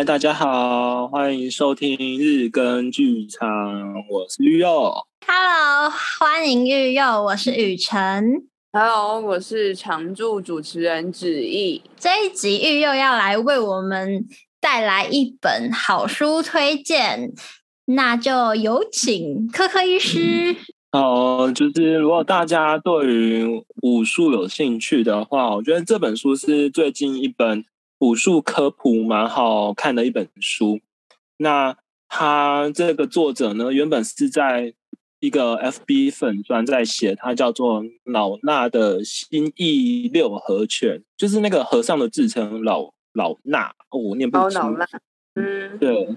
嗨，大家好，欢迎收听日更剧场，我是玉佑。Hello，欢迎玉佑，我是雨辰。Hello，我是常驻主持人子毅。这一集玉佑要来为我们带来一本好书推荐，那就有请科科医师。好，就是如果大家对于武术有兴趣的话，我觉得这本书是最近一本。武术科普蛮好看的一本书。那他这个作者呢，原本是在一个 FB 粉专在写，他叫做老衲的心意六合拳，就是那个和尚的自称老老衲，哦，我念不清。老衲，嗯，对。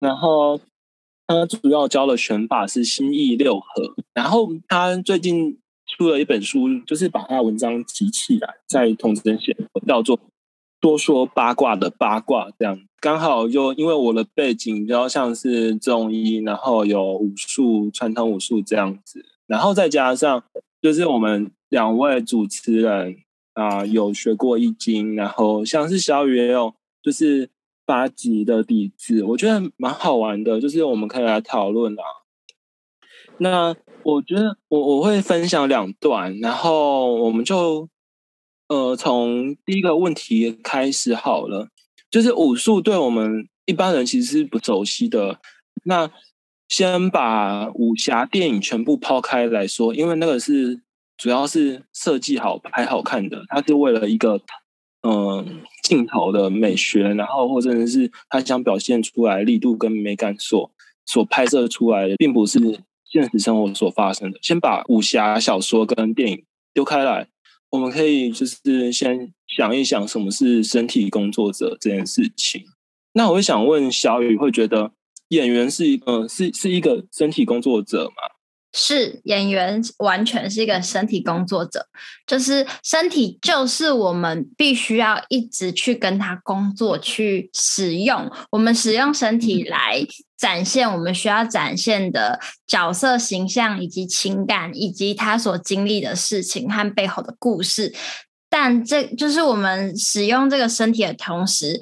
然后他主要教的拳法是心意六合。然后他最近出了一本书，就是把他的文章集起来，在同时写，叫做。多说八卦的八卦，这样刚好就因为我的背景比较像是中医，然后有武术、传统武术这样子，然后再加上就是我们两位主持人啊、有学过易经，然后像是小雨也有就是八级的底子，我觉得蛮好玩的，就是我们可以来讨论啊。那我觉得我我会分享两段，然后我们就。呃，从第一个问题开始好了，就是武术对我们一般人其实是不熟悉的。那先把武侠电影全部抛开来说，因为那个是主要是设计好、拍好看的，它是为了一个嗯、镜头的美学，然后或者是他想表现出来力度跟美感所所拍摄出来的，并不是现实生活所发生的。先把武侠小说跟电影丢开来。我们可以就是先想一想什么是身体工作者这件事情。那我想问小雨，会觉得演员是一个是是一个身体工作者吗？是，演员完全是一个身体工作者，就是身体就是我们必须要一直去跟他工作，去使用我们使用身体来展现我们需要展现的角色形象，以及情感，以及他所经历的事情和背后的故事。但这就是我们使用这个身体的同时，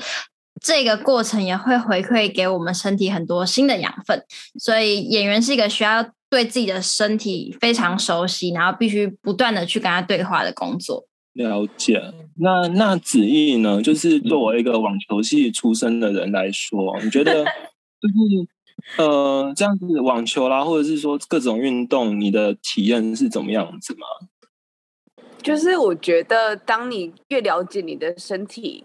这个过程也会回馈给我们身体很多新的养分。所以演员是一个需要。对自己的身体非常熟悉，然后必须不断的去跟他对话的工作。了解。那那子毅呢？就是作为一个网球系出身的人来说，你觉得 就是呃这样子网球啦，或者是说各种运动，你的体验是怎么样子吗？就是我觉得，当你越了解你的身体，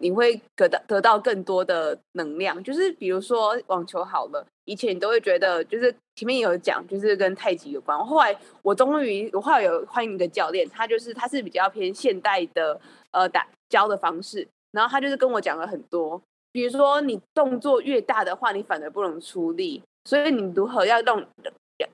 你会得到得到更多的能量。就是比如说网球好了。以前你都会觉得，就是前面有讲，就是跟太极有关。后来我终于，我后来有欢迎一个教练，他就是他是比较偏现代的呃打教的方式，然后他就是跟我讲了很多，比如说你动作越大的话，你反而不能出力，所以你如何要动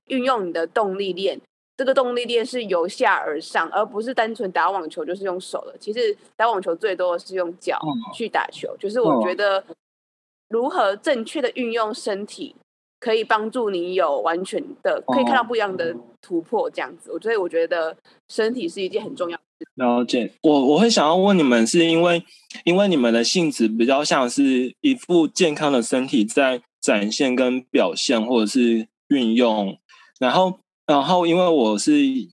运用你的动力链，这个动力链是由下而上，而不是单纯打网球就是用手的。其实打网球最多的是用脚去打球，就是我觉得如何正确的运用身体。可以帮助你有完全的，可以看到不一样的突破，这样子。我、哦、所以我觉得身体是一件很重要的事。了解，我我会想要问你们，是因为因为你们的性质比较像是一副健康的身体在展现跟表现，或者是运用。然后然后因为我是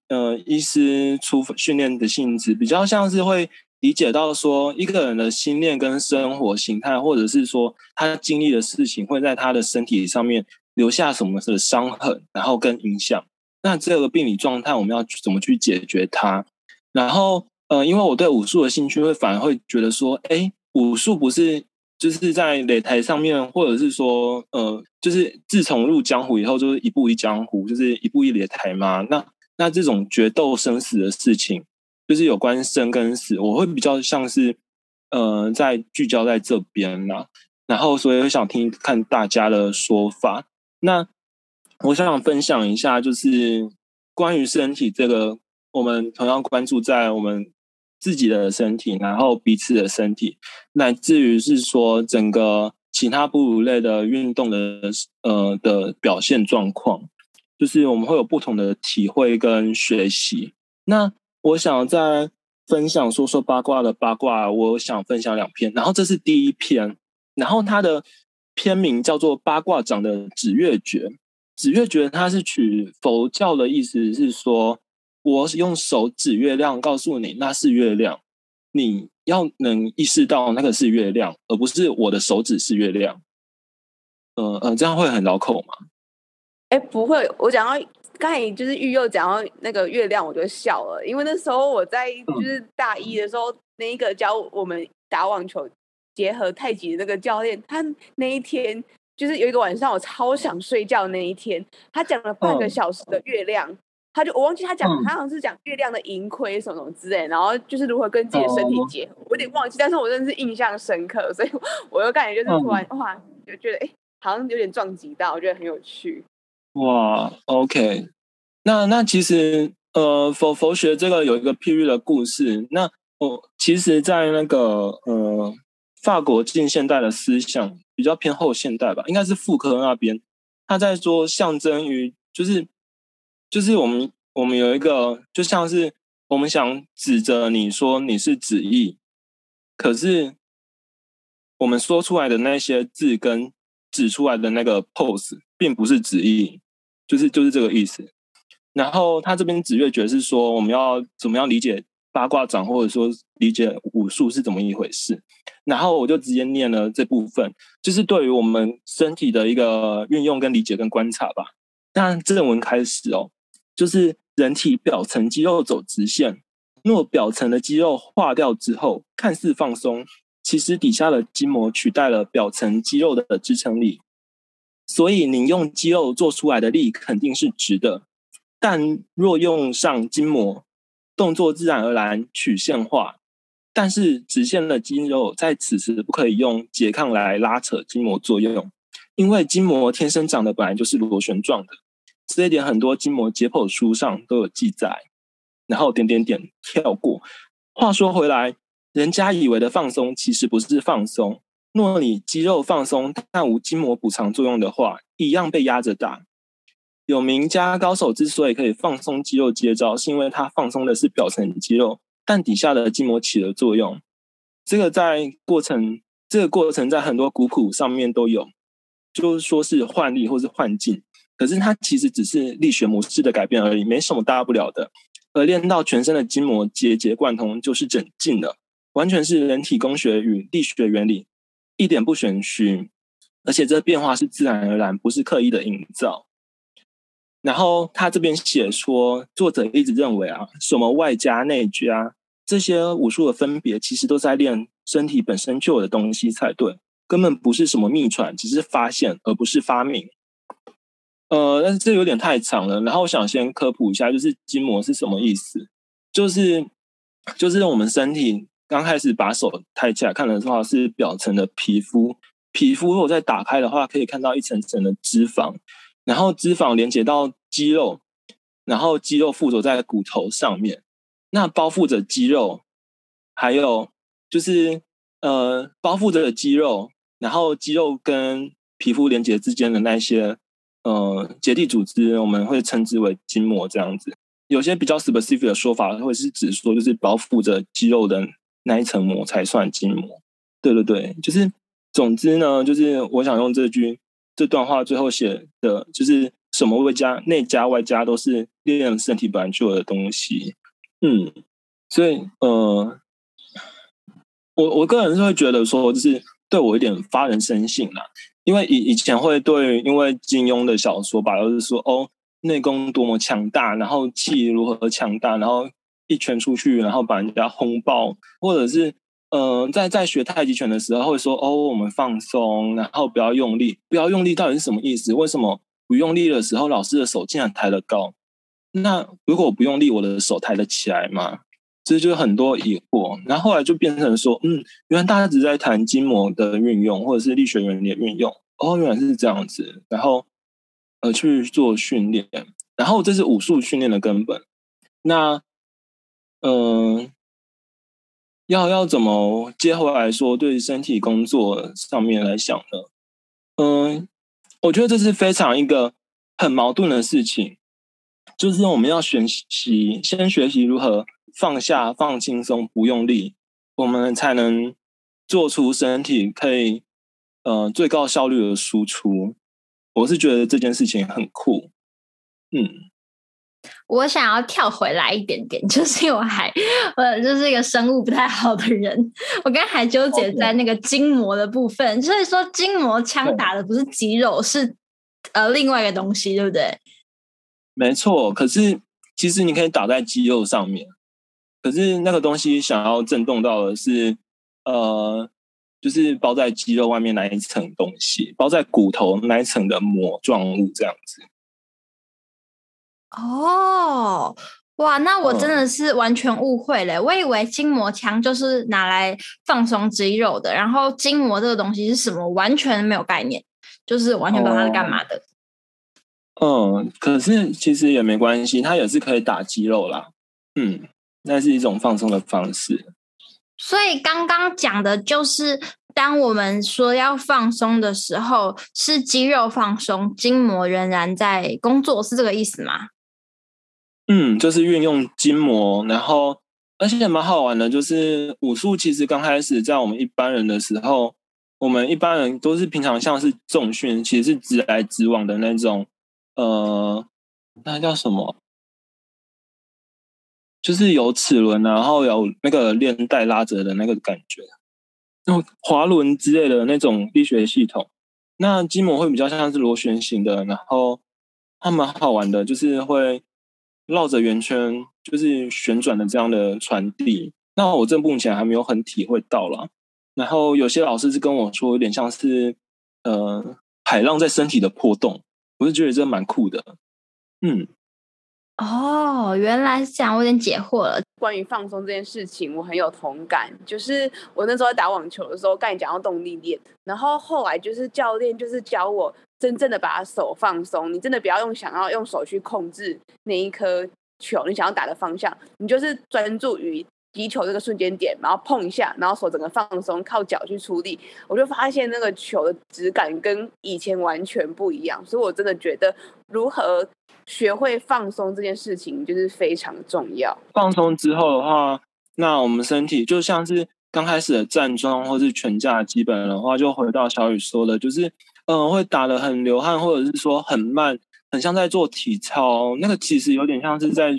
呃医师出训练的性质，比较像是会理解到说一个人的心念跟生活形态，或者是说他经历的事情会在他的身体上面。留下什么的伤痕，然后跟影响，那这个病理状态我们要怎么去解决它？然后，呃，因为我对武术的兴趣，会反而会觉得说，哎，武术不是就是在擂台上面，或者是说，呃，就是自从入江湖以后，就是一步一江湖，就是一步一擂台嘛。那那这种决斗生死的事情，就是有关生跟死，我会比较像是，呃，在聚焦在这边啦。然后，所以我想听看大家的说法。那我想分享一下，就是关于身体这个，我们同样关注在我们自己的身体，然后彼此的身体，乃至于是说整个其他哺乳类的运动的呃的表现状况，就是我们会有不同的体会跟学习。那我想再分享说说八卦的八卦，我想分享两篇，然后这是第一篇。然后它的篇名叫做《八卦掌的紫月诀》。紫月诀它是取佛教的意思，是说我用手指月亮，告诉你那是月亮，你要能意识到那个是月亮，而不是我的手指是月亮。呃呃，这样会很绕口吗？哎，不会。我讲到刚才就是玉佑讲到那个月亮，我就笑了，因为那时候我在就是大一的时候，嗯、那一个教我们打网球结合太极的那个教练，他那一天。就是有一个晚上，我超想睡觉那一天，他讲了半个小时的月亮，嗯、他就我忘记他讲，嗯、他好像是讲月亮的盈亏什么什么之类，然后就是如何跟自己的身体结合，哦、我有点忘记，但是我真的是印象深刻，所以我又感觉就是突然、嗯、哇，就觉得哎，好像有点撞击到，我觉得很有趣。哇，OK，那那其实呃，佛佛学这个有一个譬喻的故事，那我其实，在那个呃。法国近现代的思想比较偏后现代吧，应该是傅科那边，他在说象征于就是就是我们我们有一个就像是我们想指着你说你是子义，可是我们说出来的那些字跟指出来的那个 pose 并不是子义，就是就是这个意思。然后他这边指月诀是说我们要怎么样理解。八卦掌，或者说理解武术是怎么一回事，然后我就直接念了这部分，就是对于我们身体的一个运用跟理解跟观察吧。那正文开始哦，就是人体表层肌肉走直线，若表层的肌肉化掉之后，看似放松，其实底下的筋膜取代了表层肌肉的支撑力，所以你用肌肉做出来的力肯定是直的，但若用上筋膜。动作自然而然曲线化，但是直线的肌肉在此时不可以用拮抗来拉扯筋膜作用，因为筋膜天生长的本来就是螺旋状的，这一点很多筋膜解剖书上都有记载。然后点点点跳过。话说回来，人家以为的放松其实不是放松。若你肌肉放松但无筋膜补偿作用的话，一样被压着打。有名家高手之所以可以放松肌肉接招，是因为他放松的是表层肌肉，但底下的筋膜起了作用。这个在过程，这个过程在很多古谱上面都有，就是说是换力或是换劲。可是它其实只是力学模式的改变而已，没什么大不了的。而练到全身的筋膜节节贯通，就是整劲了，完全是人体工学与力学原理，一点不玄虚。而且这变化是自然而然，不是刻意的营造。然后他这边写说，作者一直认为啊，什么外家内家这些武术的分别，其实都在练身体本身就有的东西才对，根本不是什么秘传，只是发现而不是发明。呃，但是这有点太长了，然后我想先科普一下，就是筋膜是什么意思，就是就是我们身体刚开始把手抬起来看的话，是表层的皮肤，皮肤如果再打开的话，可以看到一层层的脂肪。然后脂肪连接到肌肉，然后肌肉附着在骨头上面，那包覆着肌肉，还有就是呃包覆着肌肉，然后肌肉跟皮肤连接之间的那些呃结缔组织，我们会称之为筋膜这样子。有些比较 specific 的说法，会是指说就是包覆着肌肉的那一层膜才算筋膜。对对对，就是总之呢，就是我想用这句。这段话最后写的就是什么外加内加外加都是练身体本来就有的东西，嗯，所以呃，我我个人是会觉得说，就是对我有点发人深省啦，因为以以前会对，因为金庸的小说吧，就是说哦，内功多么强大，然后气如何强大，然后一拳出去，然后把人家轰爆，或者是。呃，在在学太极拳的时候，会说哦，我们放松，然后不要用力，不要用力，到底是什么意思？为什么不用力的时候，老师的手竟然抬得高？那如果我不用力，我的手抬得起来吗？这就很多疑惑。然后后来就变成说，嗯，原来大家只在谈筋膜的运用，或者是力学原理的运用。哦，原来是这样子。然后呃，去做训练，然后这是武术训练的根本。那嗯。要要怎么接回来说，对身体工作上面来想呢？嗯，我觉得这是非常一个很矛盾的事情，就是我们要学习，先学习如何放下、放轻松、不用力，我们才能做出身体可以呃最高效率的输出。我是觉得这件事情很酷，嗯。我想要跳回来一点点，就是因为我还我，就是一个生物不太好的人，我刚才还纠结在那个筋膜的部分，所以说筋膜枪打的不是肌肉，是呃另外一个东西，对不对？没错，可是其实你可以打在肌肉上面，可是那个东西想要震动到的是呃，就是包在肌肉外面那一层东西，包在骨头那一层的膜状物这样子。哦，哇，那我真的是完全误会了。哦、我以为筋膜枪就是拿来放松肌肉的，然后筋膜这个东西是什么，完全没有概念，就是完全不知道它是干嘛的。哦、嗯，可是其实也没关系，它也是可以打肌肉啦。嗯，那是一种放松的方式。所以刚刚讲的就是，当我们说要放松的时候，是肌肉放松，筋膜仍然在工作，是这个意思吗？嗯，就是运用筋膜，然后而且也蛮好玩的。就是武术其实刚开始在我们一般人的时候，我们一般人都是平常像是重训，其实是直来直往的那种。呃，那叫什么？就是有齿轮，然后有那个链带拉着的那个感觉，那种滑轮之类的那种力学系统。那筋膜会比较像是螺旋形的，然后它蛮好玩的，就是会。绕着圆圈就是旋转的这样的传递，那我这目前还没有很体会到啦。然后有些老师是跟我说，有点像是呃海浪在身体的破洞，我是觉得这蛮酷的。嗯，哦，原来是这样，我有点解惑了。关于放松这件事情，我很有同感。就是我那时候在打网球的时候，刚你讲到动力链，然后后来就是教练就是教我。真正的把手放松，你真的不要用想要用手去控制那一颗球，你想要打的方向，你就是专注于击球这个瞬间点，然后碰一下，然后手整个放松，靠脚去出力，我就发现那个球的质感跟以前完全不一样。所以我真的觉得，如何学会放松这件事情就是非常重要。放松之后的话，那我们身体就像是刚开始的站桩或是拳架基本的话，就回到小雨说的，就是。嗯，会打得很流汗，或者是说很慢，很像在做体操。那个其实有点像是在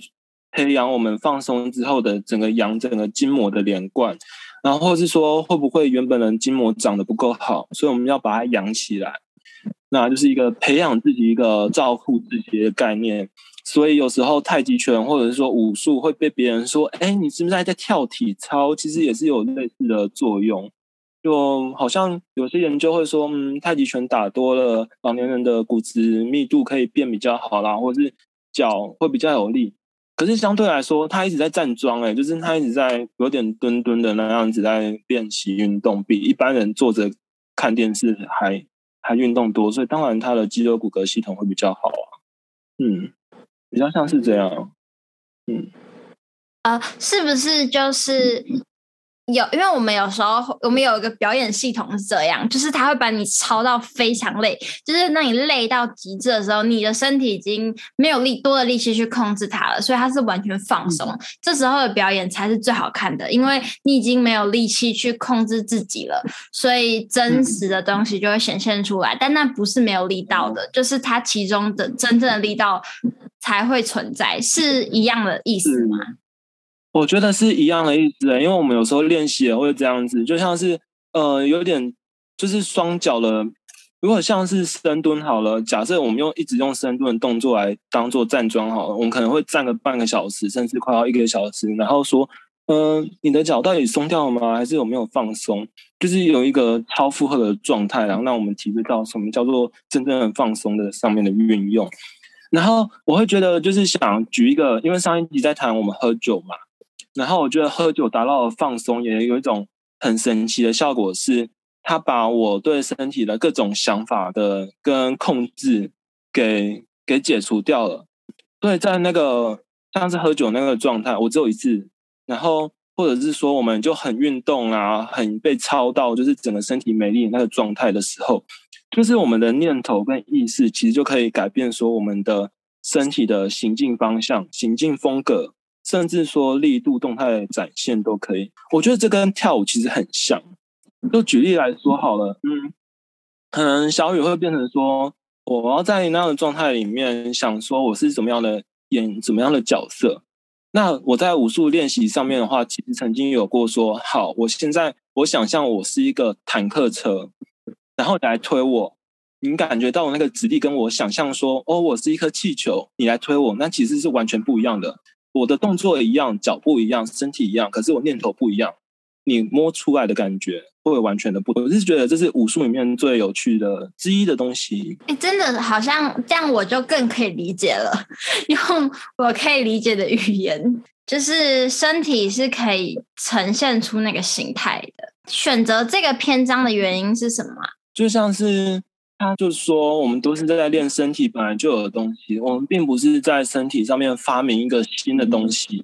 培养我们放松之后的整个阳整个筋膜的连贯，然后是说会不会原本的筋膜长得不够好，所以我们要把它养起来。那就是一个培养自己一个照顾自己的概念。所以有时候太极拳或者是说武术会被别人说，哎，你是不是还在跳体操？其实也是有类似的作用。就好像有些研究会说，嗯，太极拳打多了，老年人的骨质密度可以变比较好啦，或者是脚会比较有力。可是相对来说，他一直在站桩，哎，就是他一直在有点蹲蹲的那样子在练习运动，比一般人坐着看电视还他运动多，所以当然他的肌肉骨骼系统会比较好啊。嗯，比较像是这样。嗯，啊、是不是就是？有，因为我们有时候我们有一个表演系统是这样，就是他会把你操到非常累，就是那你累到极致的时候，你的身体已经没有力多的力气去控制它了，所以它是完全放松。嗯、这时候的表演才是最好看的，因为你已经没有力气去控制自己了，所以真实的东西就会显现出来。嗯、但那不是没有力道的，就是它其中的真正的力道才会存在，是一样的意思吗？我觉得是一样的意思，因为我们有时候练习也会这样子，就像是呃有点就是双脚的，如果像是深蹲好了，假设我们用一直用深蹲的动作来当做站桩好了，我们可能会站个半个小时，甚至快要一个小时，然后说，嗯、你的脚到底松掉了吗？还是有没有放松？就是有一个超负荷的状态，然后让我们体会到什么叫做真正的放松的上面的运用。然后我会觉得就是想举一个，因为上一集在谈我们喝酒嘛。然后我觉得喝酒达到了放松，也有一种很神奇的效果，是它把我对身体的各种想法的跟控制给给解除掉了。对，在那个像是喝酒那个状态，我只有一次。然后或者是说，我们就很运动啊，很被操到，就是整个身体没力那个状态的时候，就是我们的念头跟意识，其实就可以改变说我们的身体的行进方向、行进风格。甚至说力度、动态展现都可以，我觉得这跟跳舞其实很像。就举例来说好了，嗯，可能小宇会变成说，我要在那样的状态里面想说我是怎么样的演怎么样的角色。那我在武术练习上面的话，其实曾经有过说，好，我现在我想象我是一个坦克车，然后你来推我，你感觉到那个指力跟我想象说，哦，我是一颗气球，你来推我，那其实是完全不一样的。我的动作一样，脚步一样，身体一样，可是我念头不一样。你摸出来的感觉会完全的不同。我是觉得这是武术里面最有趣的之一的东西。哎，真的好像这样，我就更可以理解了。用我可以理解的语言，就是身体是可以呈现出那个形态的。选择这个篇章的原因是什么？就像是。他就说：“我们都是在练身体本来就有的东西，我们并不是在身体上面发明一个新的东西。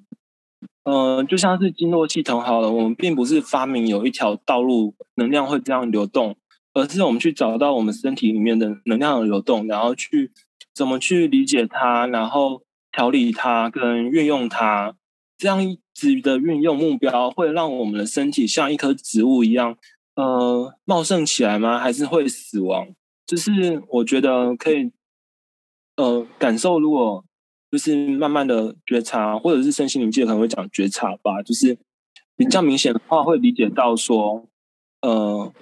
嗯、呃，就像是经络系统好了，我们并不是发明有一条道路能量会这样流动，而是我们去找到我们身体里面的能量的流动，然后去怎么去理解它，然后调理它跟运用它。这样子的运用目标会让我们的身体像一棵植物一样，呃，茂盛起来吗？还是会死亡？”就是我觉得可以，呃，感受如果就是慢慢的觉察，或者是身心灵界可能会讲觉察吧，就是比较明显的话会理解到说，呃，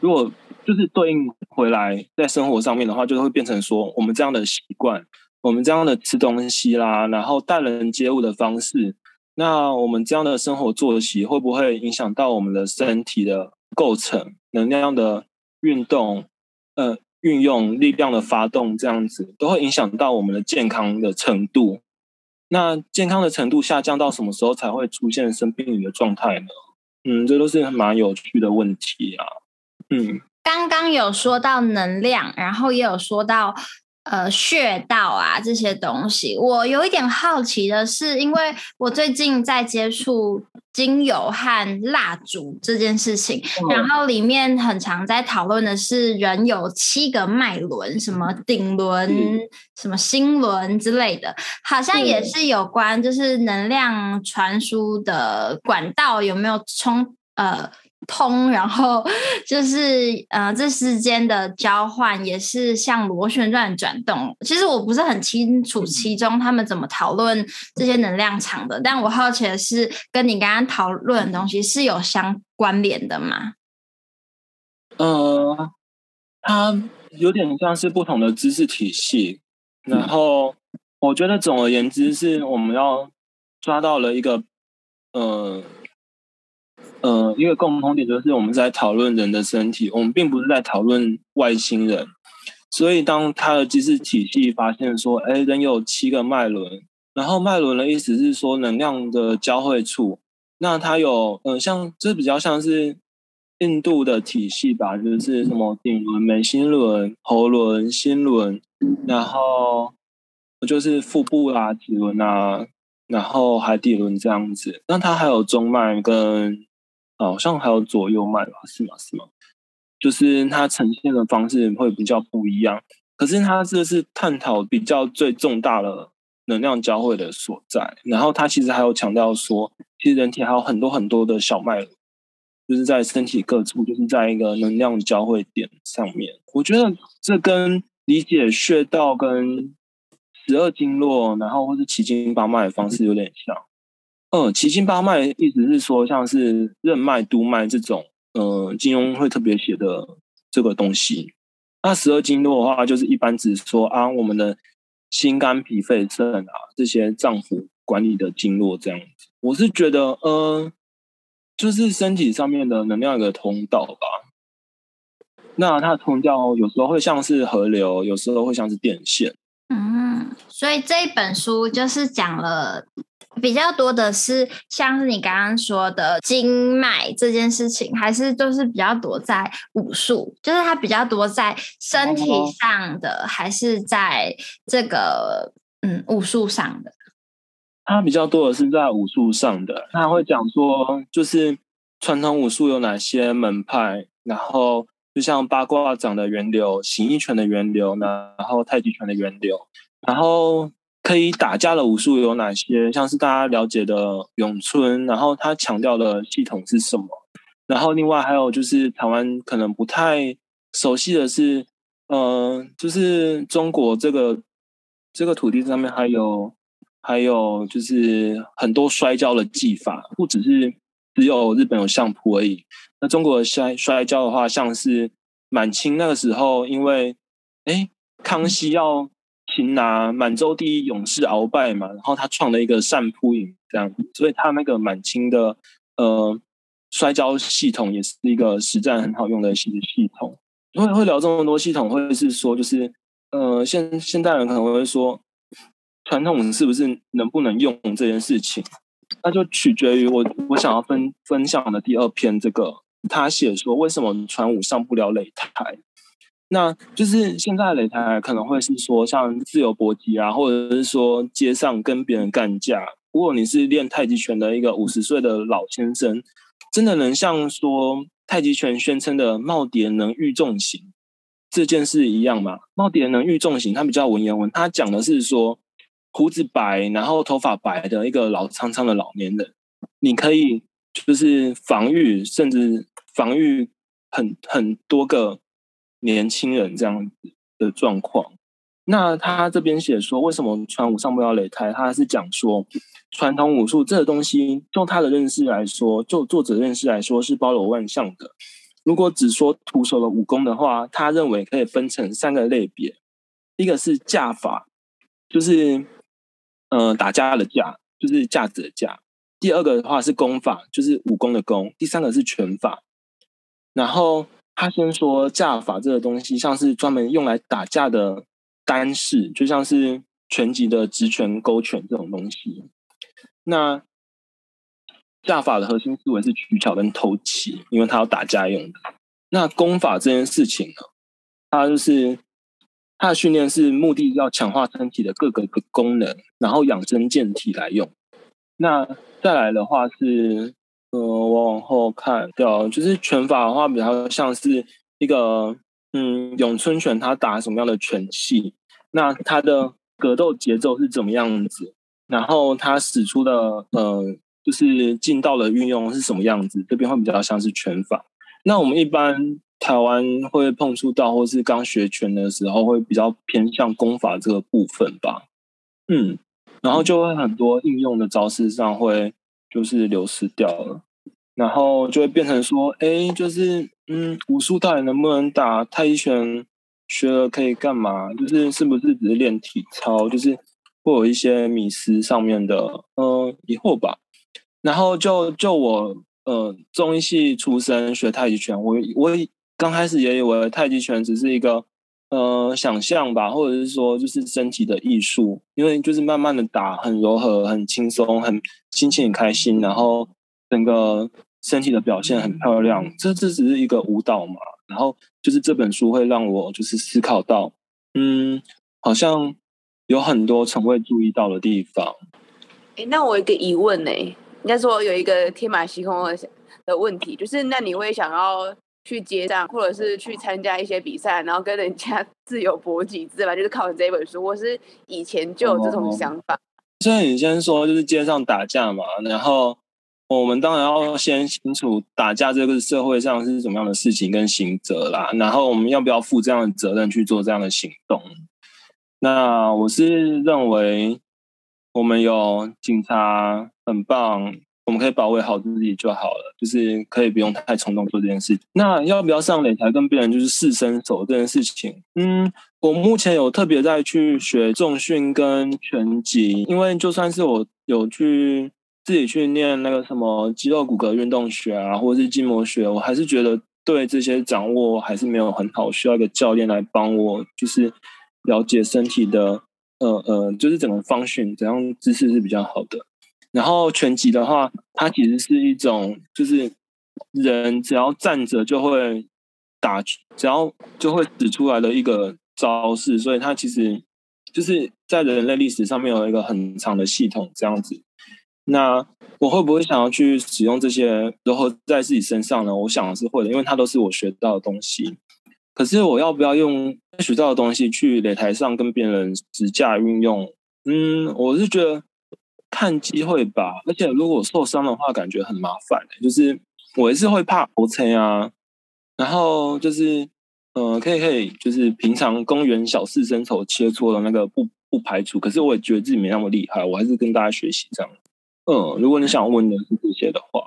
如果就是对应回来在生活上面的话，就会变成说我们这样的习惯，我们这样的吃东西啦，然后待人接物的方式，那我们这样的生活作息会不会影响到我们的身体的构成、能量的运动？呃，运用力量的发动，这样子都会影响到我们的健康的程度。那健康的程度下降到什么时候才会出现生病的状态呢？嗯，这都是蛮有趣的问题啊。嗯，刚刚有说到能量，然后也有说到。呃，穴道啊这些东西，我有一点好奇的是，因为我最近在接触精油和蜡烛这件事情，嗯、然后里面很常在讨论的是人有七个脉轮，什么顶轮、嗯、什么心轮之类的，好像也是有关，就是能量传输的管道有没有充呃。通，然后 就是呃，这之间的交换也是像螺旋状转动。其实我不是很清楚其中他们怎么讨论这些能量场的，但我好奇的是，跟你刚刚讨论的东西是有相关联的吗？呃，它有点像是不同的知识体系，然后我觉得总而言之是我们要抓到了一个呃。呃，一个共同点就是我们在讨论人的身体，我们并不是在讨论外星人。所以，当他的知识体系发现说，哎，人有七个脉轮，然后脉轮的意思是说能量的交汇处。那它有，嗯、呃，像这比较像是印度的体系吧，就是什么顶轮、眉心轮、喉轮、心轮，然后就是腹部啦、脐轮啊，然后海底轮这样子。那它还有中脉跟。好像还有左右脉吧？是吗？是吗？就是它呈现的方式会比较不一样。可是它这是探讨比较最重大的能量交汇的所在。然后它其实还有强调说，其实人体还有很多很多的小脉，就是在身体各处，就是在一个能量交汇点上面。我觉得这跟理解穴道跟十二经络，然后或是奇经八脉的方式有点像。嗯，奇经八脉意思是说，像是任脉、督脉这种，呃，金庸会特别写的这个东西。那十二经络的话，就是一般指说啊，我们的心、肝、脾、肺、肾啊这些脏腑管理的经络这样子。我是觉得，呃，就是身体上面的能量一个通道吧。那它的通道有时候会像是河流，有时候会像是电线。嗯，所以这一本书就是讲了。比较多的是像是你刚刚说的经脉这件事情，还是就是比较多在武术，就是它比较多在身体上的，还是在这个嗯武术上的？它比较多的是在武术上的，他会讲说，就是传统武术有哪些门派，然后就像八卦掌的源流、形意拳的源流，然后太极拳的源流，然后。可以打架的武术有哪些？像是大家了解的咏春，然后他强调的系统是什么？然后另外还有就是台湾可能不太熟悉的是，呃，就是中国这个这个土地上面还有还有就是很多摔跤的技法，不只是只有日本有相扑而已。那中国的摔摔跤的话，像是满清那个时候，因为哎康熙要擒拿满洲第一勇士鳌拜嘛，然后他创了一个善扑营这样子，所以他那个满清的呃。摔跤系统也是一个实战很好用的系系统。会会聊这么多系统，会是说就是呃，现现代人可能会说，传统是不是能不能用这件事情，那就取决于我我想要分分享的第二篇这个，他写说为什么传武上不了擂台，那就是现在的擂台可能会是说像自由搏击啊，或者是说街上跟别人干架。如果你是练太极拳的一个五十岁的老先生。真的能像说太极拳宣称的“耄耋能御重型”这件事一样吗？“耄耋能御重型”，他比较文言文，他讲的是说胡子白，然后头发白的一个老苍苍的老年人，你可以就是防御，甚至防御很很多个年轻人这样子的状况。那他这边写说，为什么传武上不了擂台？他是讲说，传统武术这个东西，就他的认识来说，就作者认识来说是包罗万象的。如果只说徒手的武功的话，他认为可以分成三个类别：一个是架法，就是呃打架的架，就是架子的架；第二个的话是功法，就是武功的功；第三个是拳法。然后他先说架法这个东西，像是专门用来打架的。单式就像是拳击的直拳、勾拳这种东西。那架法的核心思维是取巧跟偷袭，因为它要打架用的。那功法这件事情呢，它就是它的训练是目的要强化身体的各个个功能，然后养生健体来用。那再来的话是，呃，我往后看掉，就是拳法的话比较像是一个。嗯，咏春拳它打什么样的拳系？那它的格斗节奏是怎么样子？然后他使出的呃，就是劲道的运用是什么样子？这边会比较像是拳法。那我们一般台湾会碰触到，或是刚学拳的时候，会比较偏向功法这个部分吧。嗯，然后就会很多应用的招式上会就是流失掉了。然后就会变成说，哎，就是嗯，武术到底能不能打？太极拳学了可以干嘛？就是是不是只是练体操？就是会有一些迷思上面的嗯疑惑吧。然后就就我呃中医系出身学太极拳，我我刚开始也以为太极拳只是一个呃想象吧，或者是说就是身体的艺术，因为就是慢慢的打，很柔和，很轻松，很心情很开心，然后整个。身体的表现很漂亮，这这只是一个舞蹈嘛。然后就是这本书会让我就是思考到，嗯，好像有很多从未注意到的地方。哎，那我有一个疑问呢，应该说有一个天马行空的的问题，就是那你会想要去街上，或者是去参加一些比赛，然后跟人家 自由搏击，是吧？就是靠你这本书，我是以前就有这种想法？所以你先说就是街上打架嘛，然后。我们当然要先清楚打架这个社会上是什么样的事情跟刑责啦，然后我们要不要负这样的责任去做这样的行动？那我是认为我们有警察很棒，我们可以保卫好自己就好了，就是可以不用太冲动做这件事情。那要不要上擂台跟别人就是试身手这件事情？嗯，我目前有特别在去学重训跟拳击，因为就算是我有去。自己去念那个什么肌肉骨骼运动学啊，或者是筋膜学，我还是觉得对这些掌握还是没有很好，需要一个教练来帮我，就是了解身体的呃呃，就是整个 function 怎样姿势是比较好的。然后拳击的话，它其实是一种就是人只要站着就会打，只要就会使出来的一个招式，所以它其实就是在人类历史上面有一个很长的系统这样子。那我会不会想要去使用这些融合在自己身上呢？我想是会的，因为它都是我学到的东西。可是我要不要用学到的东西去擂台上跟别人实架运用？嗯，我是觉得看机会吧。而且如果受伤的话，感觉很麻烦。就是我也是会怕头吹啊，然后就是呃，可以可以，就是平常公园小事伸手切磋的那个不不排除，可是我也觉得自己没那么厉害，我还是跟大家学习这样。嗯，如果你想问的是这些的话。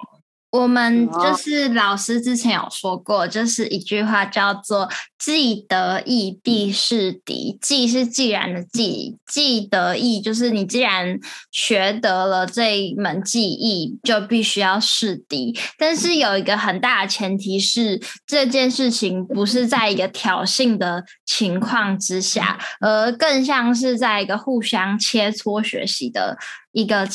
我们就是老师之前有说过，就是一句话叫做“既得意必是敌”。既是既然的既，既得意就是你既然学得了这一门技艺，就必须要是敌。但是有一个很大的前提是，这件事情不是在一个挑衅的情况之下，而更像是在一个互相切磋学习的。一个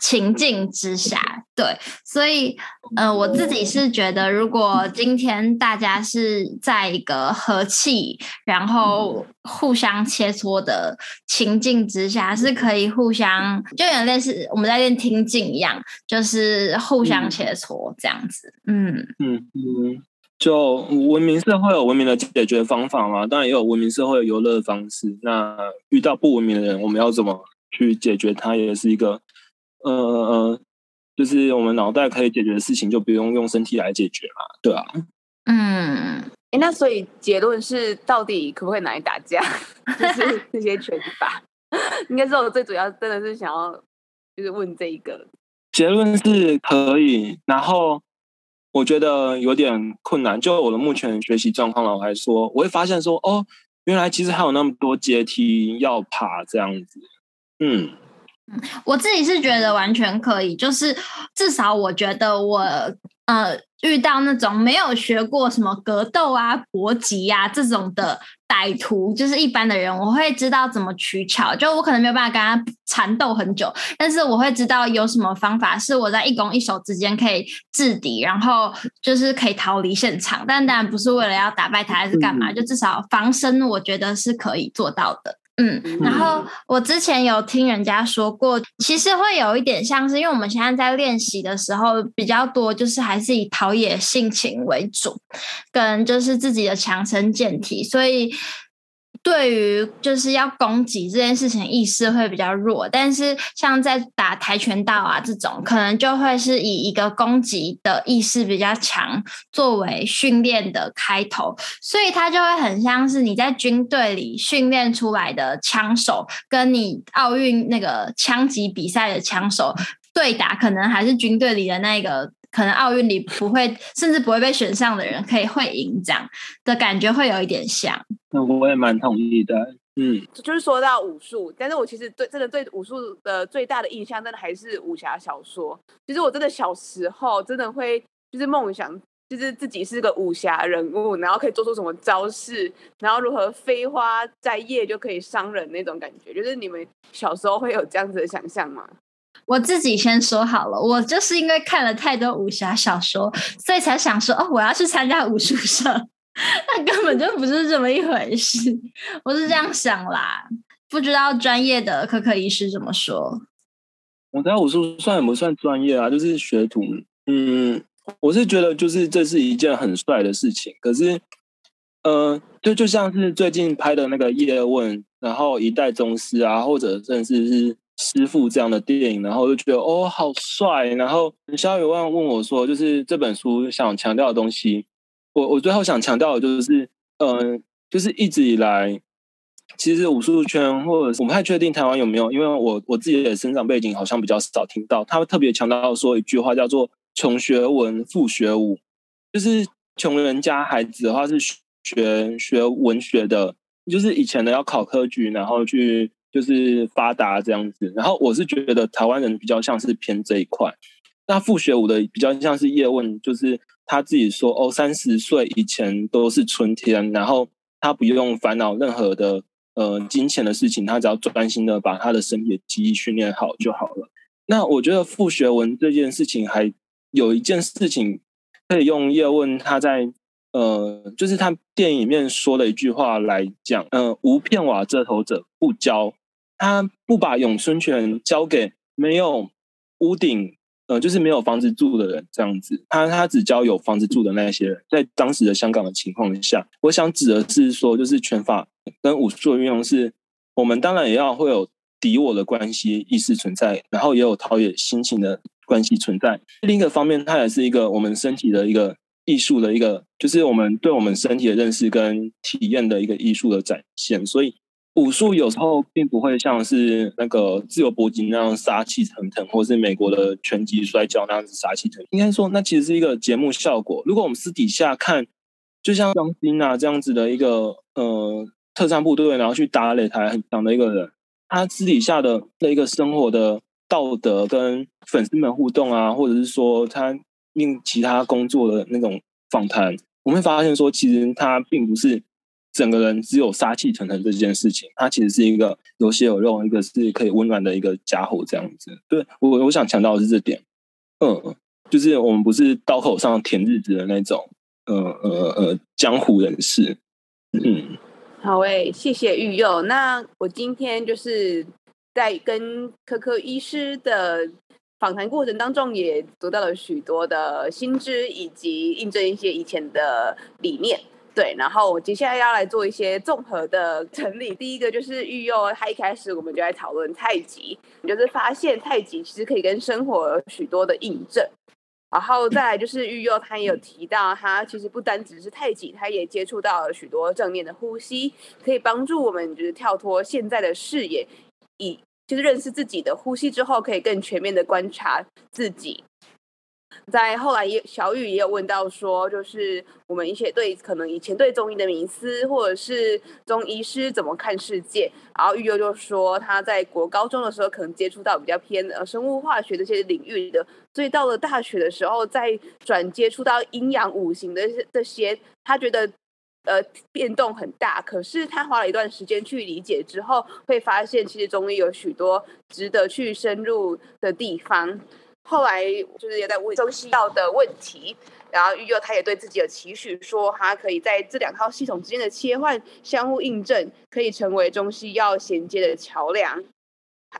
情境之下，对，所以，呃，我自己是觉得，如果今天大家是在一个和气，然后互相切磋的情境之下，是可以互相，就有点类似我们在练听经一样，就是互相切磋这样子。嗯嗯嗯，就文明社会有文明的解决方法嘛，当然也有文明社会的游乐方式。那遇到不文明的人，我们要怎么？去解决它也是一个，呃呃，就是我们脑袋可以解决的事情，就不用用身体来解决嘛，对啊。嗯，哎，那所以结论是，到底可不可以拿来打架？就是这些拳法，应该是我最主要，真的是想要就是问这一个结论是可以，然后我觉得有点困难。就我的目前学习状况来说，我会发现说，哦，原来其实还有那么多阶梯要爬，这样子。嗯，我自己是觉得完全可以，就是至少我觉得我呃遇到那种没有学过什么格斗啊、搏击啊这种的歹徒，就是一般的人，我会知道怎么取巧。就我可能没有办法跟他缠斗很久，但是我会知道有什么方法是我在一攻一守之间可以制敌，然后就是可以逃离现场。但当然不是为了要打败他还是干嘛，就至少防身，我觉得是可以做到的。嗯，然后我之前有听人家说过，其实会有一点像是，因为我们现在在练习的时候比较多，就是还是以陶冶性情为主，跟就是自己的强身健体，所以。对于就是要攻击这件事情意识会比较弱，但是像在打跆拳道啊这种，可能就会是以一个攻击的意识比较强作为训练的开头，所以它就会很像是你在军队里训练出来的枪手，跟你奥运那个枪击比赛的枪手对打，可能还是军队里的那个。可能奥运里不会，甚至不会被选上的人，可以会赢这样的感觉，会有一点像。那我也蛮同意的。嗯，就是说到武术，但是我其实对真的对武术的最大的印象，真的还是武侠小说。其实我真的小时候真的会，就是梦想，就是自己是个武侠人物，然后可以做出什么招式，然后如何飞花摘叶就可以伤人那种感觉。就是你们小时候会有这样子的想象吗？我自己先说好了，我就是因为看了太多武侠小说，所以才想说哦，我要去参加武术社，那根本就不是这么一回事。我是这样想啦，不知道专业的可可医师怎么说？我在武术算不算专业啊？就是学徒。嗯，我是觉得就是这是一件很帅的事情。可是，呃，就就像是最近拍的那个叶问，然后一代宗师啊，或者甚至是。师傅这样的电影，然后就觉得哦，好帅。然后肖宇万问我说，就是这本书想强调的东西，我我最后想强调的就是，嗯、就是一直以来，其实武术圈或者我不太确定台湾有没有，因为我我自己的生长背景好像比较少听到，他特别强调说一句话叫做“穷学文，富学武”，就是穷人家孩子的话是学学文学的，就是以前的要考科举，然后去。就是发达这样子，然后我是觉得台湾人比较像是偏这一块，那傅学武的比较像是叶问，就是他自己说哦，三十岁以前都是春天，然后他不用烦恼任何的呃金钱的事情，他只要专心的把他的身体的记忆训练好就好了。那我觉得傅学文这件事情还有一件事情可以用叶问他在。呃，就是他电影里面说的一句话来讲，呃，无片瓦遮头者不交。他不把咏春拳交给没有屋顶，呃，就是没有房子住的人，这样子。他他只教有房子住的那些人。在当时的香港的情况下，我想指的是说，就是拳法跟武术的运用是，我们当然也要会有敌我的关系意识存在，然后也有陶冶心情的关系存在。另一个方面，它也是一个我们身体的一个艺术的一个，就是我们对我们身体的认识跟体验的一个艺术的展现。所以武术有时候并不会像是那个自由搏击那样杀气腾腾，或是美国的拳击摔跤那样子杀气腾。应该说，那其实是一个节目效果。如果我们私底下看，就像张鑫啊这样子的一个呃特战部队，然后去打擂台很强的一个人，他私底下的那一个生活的。道德跟粉丝们互动啊，或者是说他用其他工作的那种访谈，我们会发现说，其实他并不是整个人只有杀气腾腾这件事情，他其实是一个有血有肉，一个是可以温暖的一个家伙这样子。对，我我想强调的是这点，嗯，就是我们不是刀口上舔日子的那种，呃呃呃，江湖人士。嗯，好诶，谢谢玉佑。那我今天就是。在跟科科医师的访谈过程当中，也得到了许多的新知，以及印证一些以前的理念。对，然后我接下来要来做一些综合的整理。第一个就是育祐，他一开始我们就在讨论太极，就是发现太极其实可以跟生活有许多的印证。然后再来就是育祐，他也有提到，他其实不单只是太极，他也接触到了许多正念的呼吸，可以帮助我们就是跳脱现在的视野。以就是认识自己的呼吸之后，可以更全面的观察自己。在后来也小雨也有问到说，就是我们一些对可能以前对中医的迷思，或者是中医师怎么看世界。然后玉优就说他在国高中的时候可能接触到比较偏呃生物化学这些领域的，所以到了大学的时候再转接触到阴阳五行的这些，他觉得。呃，变动很大，可是他花了一段时间去理解之后，会发现其实中医有许多值得去深入的地方。后来就是也在问中西药的问题，然后育佑他也对自己有期许，说他可以在这两套系统之间的切换相互印证，可以成为中西药衔接的桥梁。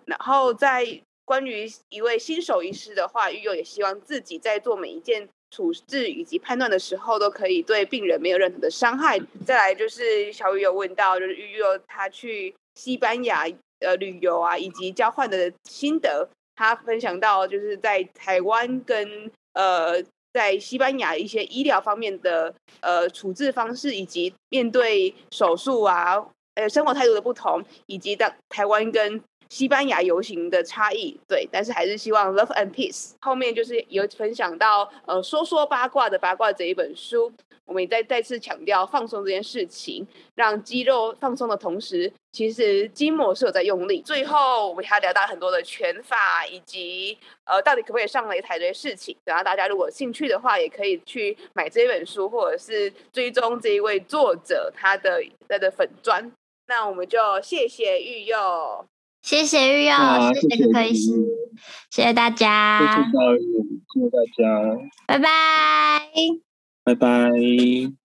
然后在关于一位新手医师的话，育佑也希望自己在做每一件。处置以及判断的时候，都可以对病人没有任何的伤害。再来就是小雨有问到，就是育佑他去西班牙呃旅游啊，以及交换的心得。他分享到，就是在台湾跟呃在西班牙一些医疗方面的呃处置方式，以及面对手术啊，呃生活态度的不同，以及当台湾跟。西班牙游行的差异，对，但是还是希望 love and peace。后面就是有分享到，呃，说说八卦的八卦这一本书，我们也再再次强调放松这件事情，让肌肉放松的同时，其实筋膜是有在用力。最后我们还聊到很多的拳法，以及呃，到底可不可以上擂台这些事情。然后大家如果有兴趣的话，也可以去买这本书，或者是追踪这一位作者他的他的粉砖。那我们就谢谢玉佑。谢谢玉佑，啊、谢谢柯柯医师，谢谢大家，谢谢大家，谢谢大家，拜拜，拜拜。